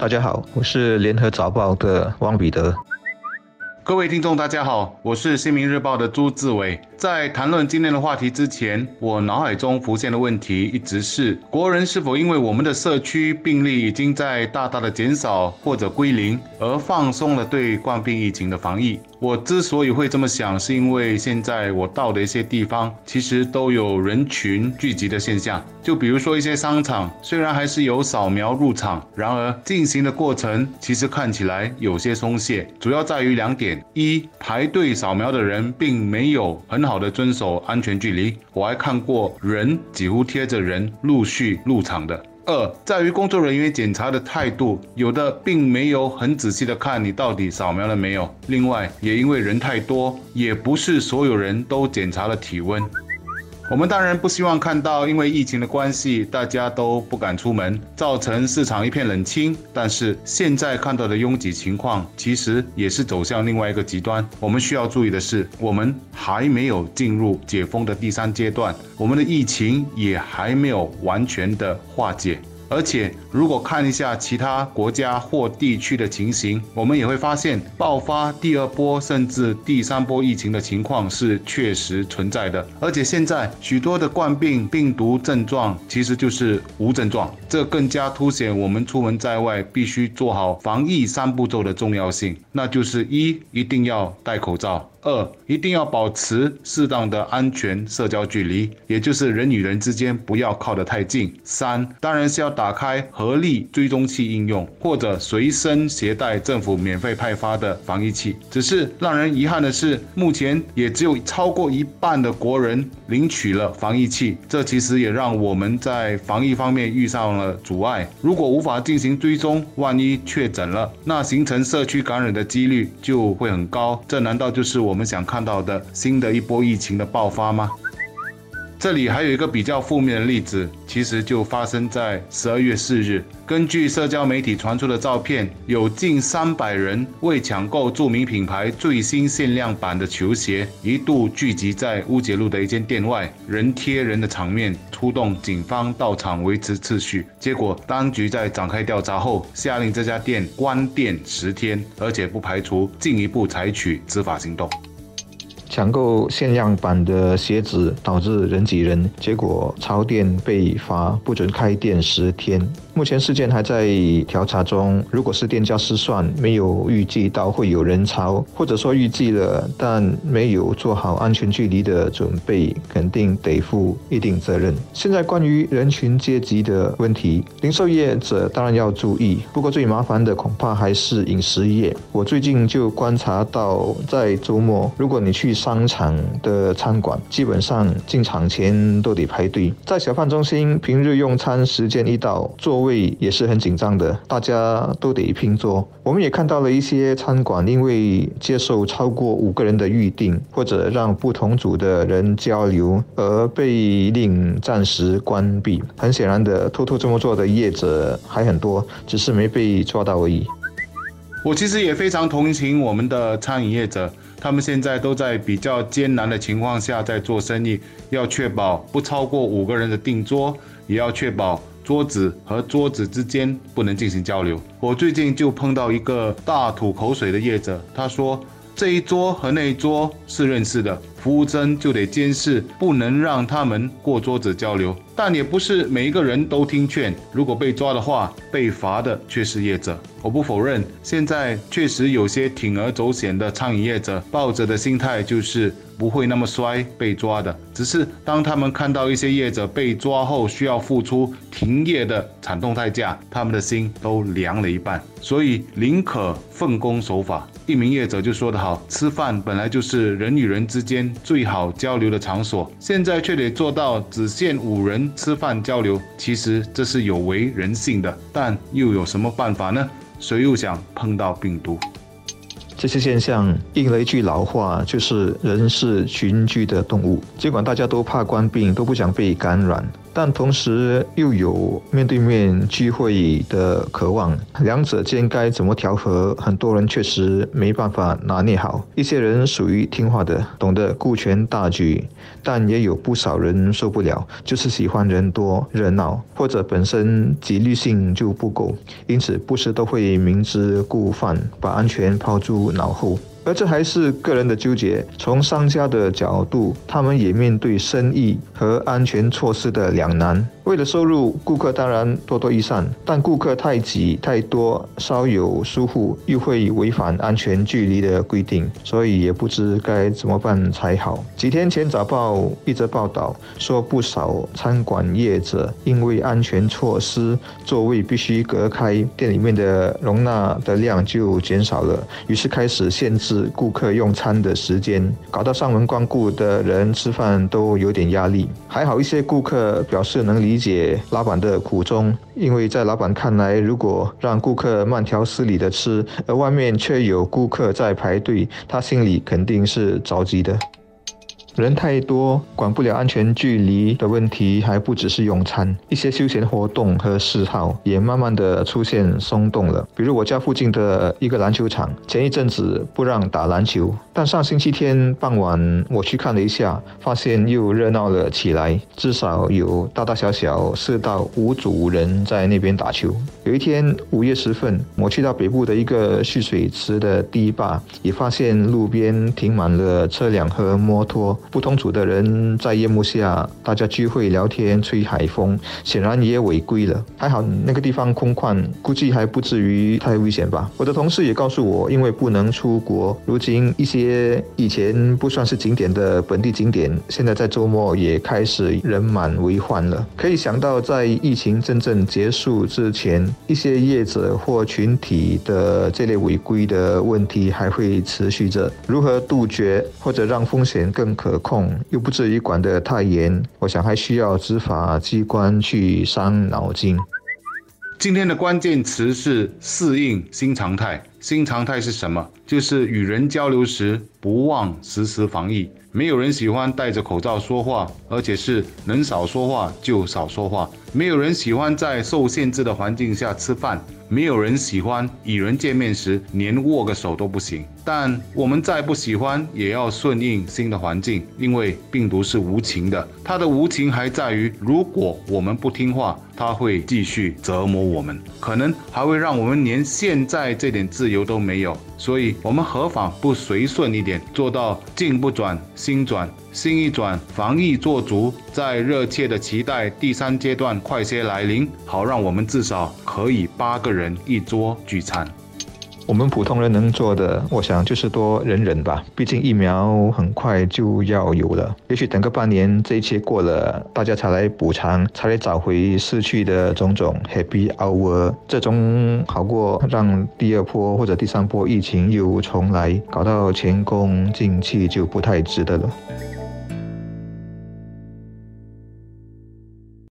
大家好，我是联合早报的汪彼得。各位听众，大家好，我是新民日报的朱志伟。在谈论今天的话题之前，我脑海中浮现的问题一直是：国人是否因为我们的社区病例已经在大大的减少或者归零，而放松了对冠病疫情的防疫？我之所以会这么想，是因为现在我到的一些地方，其实都有人群聚集的现象。就比如说一些商场，虽然还是有扫描入场，然而进行的过程其实看起来有些松懈，主要在于两点：一，排队扫描的人并没有很好好的遵守安全距离，我还看过人几乎贴着人陆续入场的。二在于工作人员检查的态度，有的并没有很仔细的看你到底扫描了没有。另外，也因为人太多，也不是所有人都检查了体温。我们当然不希望看到，因为疫情的关系，大家都不敢出门，造成市场一片冷清。但是现在看到的拥挤情况，其实也是走向另外一个极端。我们需要注意的是，我们还没有进入解封的第三阶段，我们的疫情也还没有完全的化解。而且，如果看一下其他国家或地区的情形，我们也会发现，爆发第二波甚至第三波疫情的情况是确实存在的。而且现在许多的冠病病毒症状其实就是无症状，这更加凸显我们出门在外必须做好防疫三步骤的重要性。那就是一，一定要戴口罩。二，一定要保持适当的安全社交距离，也就是人与人之间不要靠得太近。三，当然是要打开合力追踪器应用，或者随身携带政府免费派发的防疫器。只是让人遗憾的是，目前也只有超过一半的国人领取了防疫器，这其实也让我们在防疫方面遇上了阻碍。如果无法进行追踪，万一确诊了，那形成社区感染的几率就会很高。这难道就是我？们想看到的新的一波疫情的爆发吗？这里还有一个比较负面的例子，其实就发生在十二月四日。根据社交媒体传出的照片，有近三百人为抢购著名品牌最新限量版的球鞋，一度聚集在乌节路的一间店外，人贴人的场面，出动警方到场维持秩序。结果，当局在展开调查后，下令这家店关店十天，而且不排除进一步采取执法行动。抢购限量版的鞋子导致人挤人，结果潮店被罚不准开店十天。目前事件还在调查中。如果是店家失算，没有预计到会有人潮，或者说预计了但没有做好安全距离的准备，肯定得负一定责任。现在关于人群阶级的问题，零售业者当然要注意。不过最麻烦的恐怕还是饮食业。我最近就观察到，在周末，如果你去商场的餐馆，基本上进场前都得排队。在小贩中心，平日用餐时间一到，座位也是很紧张的，大家都得拼桌。我们也看到了一些餐馆，因为接受超过五个人的预定，或者让不同组的人交流，而被令暂时关闭。很显然的，偷偷这么做的业者还很多，只是没被抓到而已。我其实也非常同情我们的餐饮业者，他们现在都在比较艰难的情况下在做生意，要确保不超过五个人的订桌，也要确保。桌子和桌子之间不能进行交流。我最近就碰到一个大吐口水的业者，他说这一桌和那一桌是认识的，服务生就得监视，不能让他们过桌子交流。但也不是每一个人都听劝，如果被抓的话，被罚的却是业者。我不否认，现在确实有些铤而走险的餐饮业者，抱着的心态就是不会那么衰被抓的。只是当他们看到一些业者被抓后需要付出停业的惨痛代价，他们的心都凉了一半。所以宁可奉公守法。一名业者就说得好：“吃饭本来就是人与人之间最好交流的场所，现在却得做到只限五人。”吃饭交流，其实这是有违人性的，但又有什么办法呢？谁又想碰到病毒？这些现象应了一句老话，就是人是群居的动物。尽管大家都怕官病，都不想被感染，但同时又有面对面聚会的渴望，两者间该怎么调和？很多人确实没办法拿捏好。一些人属于听话的，懂得顾全大局，但也有不少人受不了，就是喜欢人多热闹，或者本身纪律性就不够，因此不时都会明知故犯，把安全抛诸脑后。而这还是个人的纠结。从商家的角度，他们也面对生意和安全措施的两难。为了收入，顾客当然多多益善，但顾客太挤太多，稍有疏忽又会违反安全距离的规定，所以也不知该怎么办才好。几天前早报一则报道说，不少餐馆业者因为安全措施，座位必须隔开，店里面的容纳的量就减少了，于是开始限制是顾客用餐的时间，搞到上门光顾的人吃饭都有点压力。还好一些顾客表示能理。解老板的苦衷，因为在老板看来，如果让顾客慢条斯理的吃，而外面却有顾客在排队，他心里肯定是着急的。人太多，管不了安全距离的问题，还不只是用餐，一些休闲活动和嗜好也慢慢的出现松动了。比如我家附近的一个篮球场，前一阵子不让打篮球，但上星期天傍晚我去看了一下，发现又热闹了起来，至少有大大小小四到五组人在那边打球。有一天午夜时分，我去到北部的一个蓄水池的堤坝，也发现路边停满了车辆和摩托。不同组的人在夜幕下，大家聚会聊天、吹海风，显然也违规了。还好那个地方空旷，估计还不至于太危险吧。我的同事也告诉我，因为不能出国，如今一些以前不算是景点的本地景点，现在在周末也开始人满为患了。可以想到，在疫情真正结束之前，一些业者或群体的这类违规的问题还会持续着。如何杜绝，或者让风险更可？可控又不至于管得太严，我想还需要执法机关去伤脑筋。今天的关键词是适应新常态。新常态是什么？就是与人交流时不忘实时防疫。没有人喜欢戴着口罩说话，而且是能少说话就少说话。没有人喜欢在受限制的环境下吃饭。没有人喜欢与人见面时连握个手都不行，但我们再不喜欢，也要顺应新的环境，因为病毒是无情的。它的无情还在于，如果我们不听话，它会继续折磨我们，可能还会让我们连现在这点自由都没有。所以，我们何妨不随顺一点，做到境不转，心转。心一转，防疫做足，在热切的期待第三阶段快些来临，好让我们至少可以八个人一桌聚餐。我们普通人能做的，我想就是多忍忍吧。毕竟疫苗很快就要有了，也许等个半年，这一切过了，大家才来补偿，才来找回失去的种种 happy hour。这种好过让第二波或者第三波疫情又重来，搞到前功尽弃，就不太值得了。